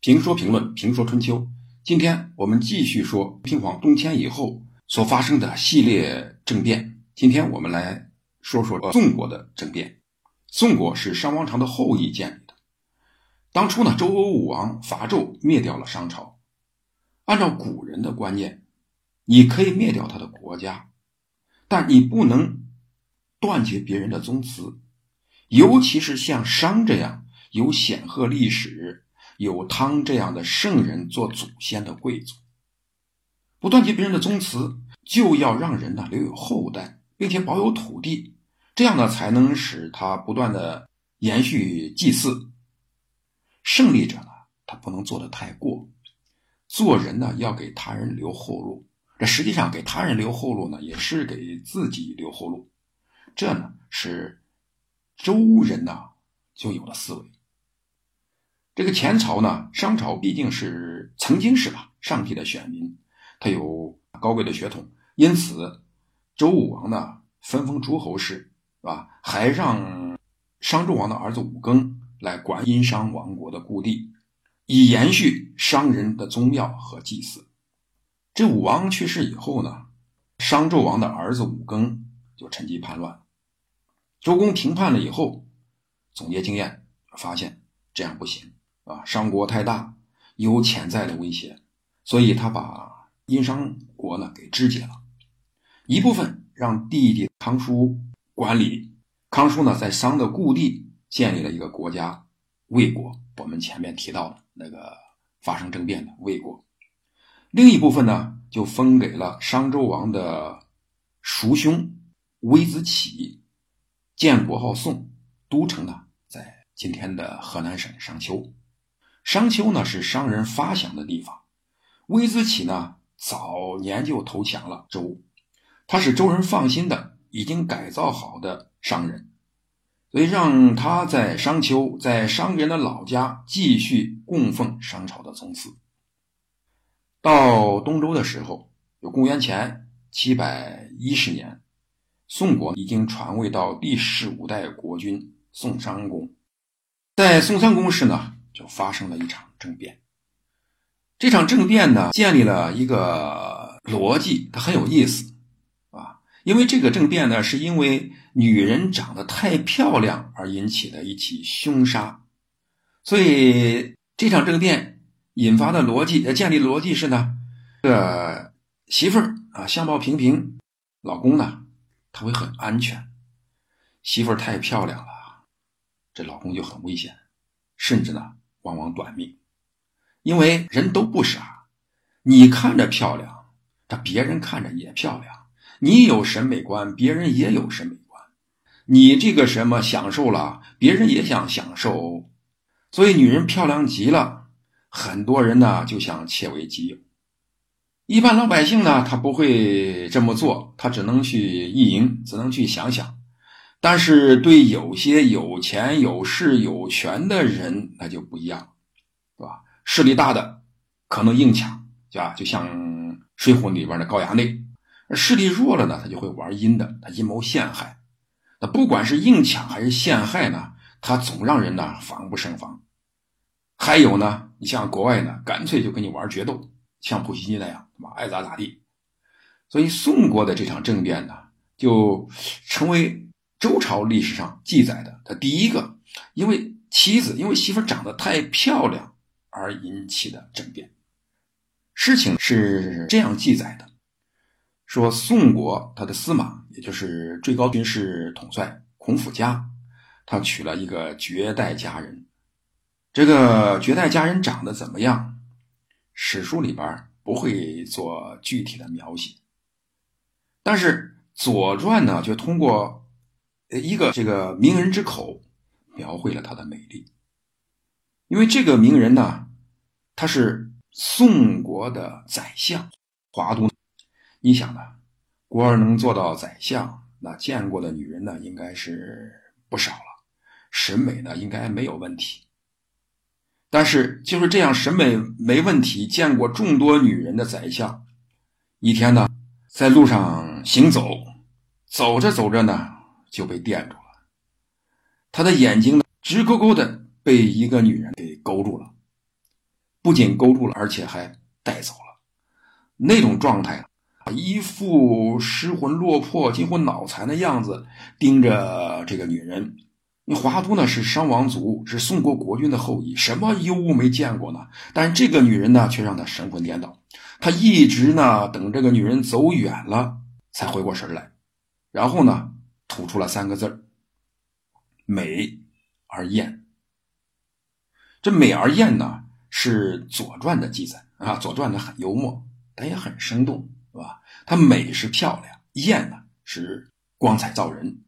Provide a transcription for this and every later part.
评说评论评说春秋，今天我们继续说平黄东迁以后所发生的系列政变。今天我们来说说宋国的政变。宋国是商王朝的后裔建立的。当初呢，周武王伐纣灭掉了商朝。按照古人的观念，你可以灭掉他的国家，但你不能断绝别人的宗祠，尤其是像商这样有显赫历史。有汤这样的圣人做祖先的贵族，不断绝别人的宗祠，就要让人呢留有后代，并且保有土地，这样呢才能使他不断的延续祭祀。胜利者呢，他不能做的太过，做人呢要给他人留后路。这实际上给他人留后路呢，也是给自己留后路。这呢是周人呢就有了思维。这个前朝呢，商朝毕竟是曾经是吧，上帝的选民，他有高贵的血统，因此周武王呢分封诸侯氏，是吧？还让商纣王的儿子武庚来管殷商王国的故地，以延续商人的宗庙和祭祀。这武王去世以后呢，商纣王的儿子武庚就趁机叛乱。周公平判了以后，总结经验，发现这样不行。啊，商国太大，有潜在的威胁，所以他把殷商国呢给肢解了，一部分让弟弟康叔管理。康叔呢在商的故地建立了一个国家魏国，我们前面提到的那个发生政变的魏国。另一部分呢就分给了商纣王的叔兄微子启，建国号宋，都城呢在今天的河南省商丘。商丘呢是商人发祥的地方，微子启呢早年就投降了周，他是周人放心的已经改造好的商人，所以让他在商丘，在商人的老家继续供奉商朝的宗祠。到东周的时候，有公元前七百一十年，宋国已经传位到第十五代国君宋襄公，在宋襄公时呢。就发生了一场政变。这场政变呢，建立了一个逻辑，它很有意思啊。因为这个政变呢，是因为女人长得太漂亮而引起的一起凶杀，所以这场政变引发的逻辑，呃，建立逻辑是呢，这媳妇儿啊相貌平平，老公呢他会很安全。媳妇儿太漂亮了，这老公就很危险，甚至呢。往往短命，因为人都不傻。你看着漂亮，这别人看着也漂亮。你有审美观，别人也有审美观。你这个什么享受了，别人也想享受。所以女人漂亮极了，很多人呢就想窃为己有。一般老百姓呢，他不会这么做，他只能去意淫，只能去想想。但是对有些有钱有势有权的人，那就不一样，对吧？势力大的可能硬抢，对吧？就像《水浒》里边的高衙内；势力弱了呢，他就会玩阴的，他阴谋陷害。那不管是硬抢还是陷害呢，他总让人呢防不胜防。还有呢，你像国外呢，干脆就跟你玩决斗，像普希金那样，妈爱咋咋地。所以宋国的这场政变呢，就成为。周朝历史上记载的，他第一个因为妻子因为媳妇长得太漂亮而引起的政变。事情是这样记载的：说宋国他的司马，也就是最高军事统帅孔府家，他娶了一个绝代佳人。这个绝代佳人长得怎么样？史书里边不会做具体的描写，但是《左传》呢，就通过。一个这个名人之口描绘了她的美丽，因为这个名人呢，他是宋国的宰相，华都。你想呢，国儿能做到宰相，那见过的女人呢，应该是不少了，审美呢，应该没有问题。但是就是这样，审美没问题，见过众多女人的宰相，一天呢，在路上行走，走着走着呢。就被电住了，他的眼睛呢直勾勾的被一个女人给勾住了。不仅勾住了，而且还带走了。那种状态，一副失魂落魄、近乎脑残的样子，盯着这个女人。你华都呢是商王族，是宋国国君的后裔，什么优物没见过呢？但这个女人呢，却让他神魂颠倒。他一直呢等这个女人走远了，才回过神来，然后呢吐出了三个字美而艳。”这美而艳呢，是《左传》的记载啊，《左传》呢很幽默，但也很生动，是吧？它美是漂亮，艳呢是光彩照人。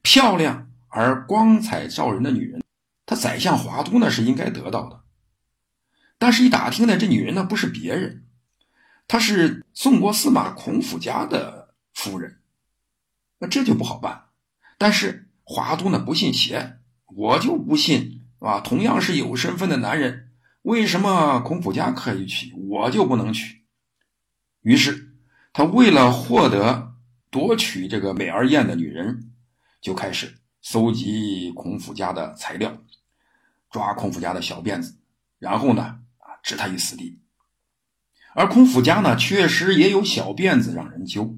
漂亮而光彩照人的女人，她宰相华都呢是应该得到的。但是，一打听呢，这女人呢不是别人，她是宋国司马孔府家的夫人，那这就不好办。但是华都呢不信邪，我就不信。啊，同样是有身份的男人，为什么孔府家可以娶，我就不能娶？于是，他为了获得夺取这个美而艳的女人，就开始搜集孔府家的材料，抓孔府家的小辫子，然后呢，啊，置他于死地。而孔府家呢，确实也有小辫子让人揪。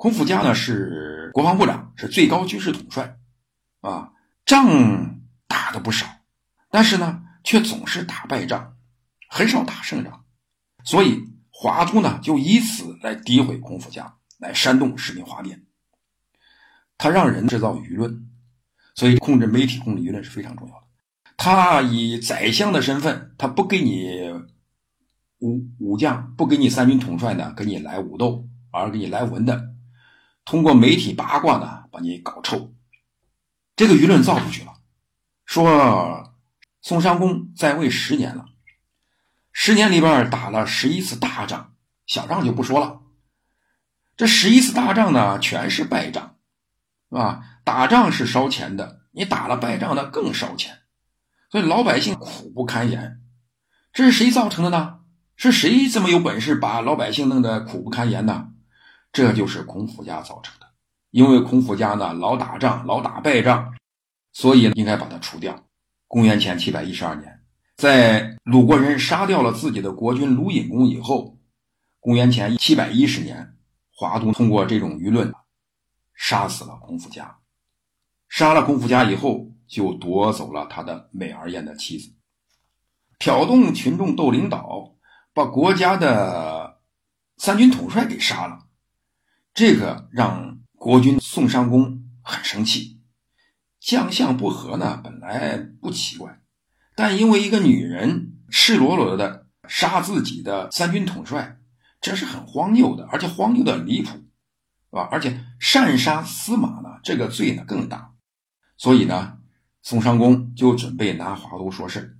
孔府家呢是国防部长，是最高军事统帅，啊，仗。打的不少，但是呢，却总是打败仗，很少打胜仗，所以华都呢就以此来诋毁孔府家，来煽动士兵哗变。他让人制造舆论，所以控制媒体、控制舆论是非常重要的。他以宰相的身份，他不给你武武将，不给你三军统帅呢，给你来武斗，而给你来文的，通过媒体八卦呢，把你搞臭，这个舆论造出去了。说宋襄公在位十年了，十年里边打了十一次大仗，小仗就不说了。这十一次大仗呢，全是败仗，是吧？打仗是烧钱的，你打了败仗呢更烧钱，所以老百姓苦不堪言。这是谁造成的呢？是谁这么有本事把老百姓弄得苦不堪言呢？这就是孔府家造成的，因为孔府家呢老打仗，老打败仗。所以应该把它除掉。公元前七百一十二年，在鲁国人杀掉了自己的国君鲁隐公以后，公元前七百一十年，华都通过这种舆论，杀死了孔府家。杀了孔府家以后，就夺走了他的美而艳的妻子，挑动群众斗领导，把国家的三军统帅给杀了。这个让国君宋襄公很生气。将相不和呢，本来不奇怪，但因为一个女人赤裸裸的杀自己的三军统帅，这是很荒谬的，而且荒谬的离谱，是吧？而且擅杀司马呢，这个罪呢更大。所以呢，宋襄公就准备拿华都说事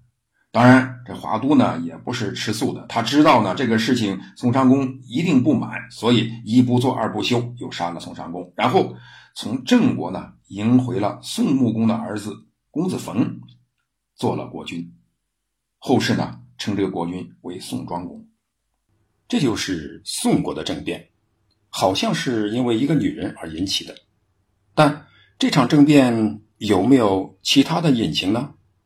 当然，这华都呢也不是吃素的，他知道呢这个事情宋襄公一定不满，所以一不做二不休，又杀了宋襄公，然后从郑国呢。迎回了宋穆公的儿子公子冯，做了国君。后世呢称这个国君为宋庄公。这就是宋国的政变，好像是因为一个女人而引起的。但这场政变有没有其他的隐情呢？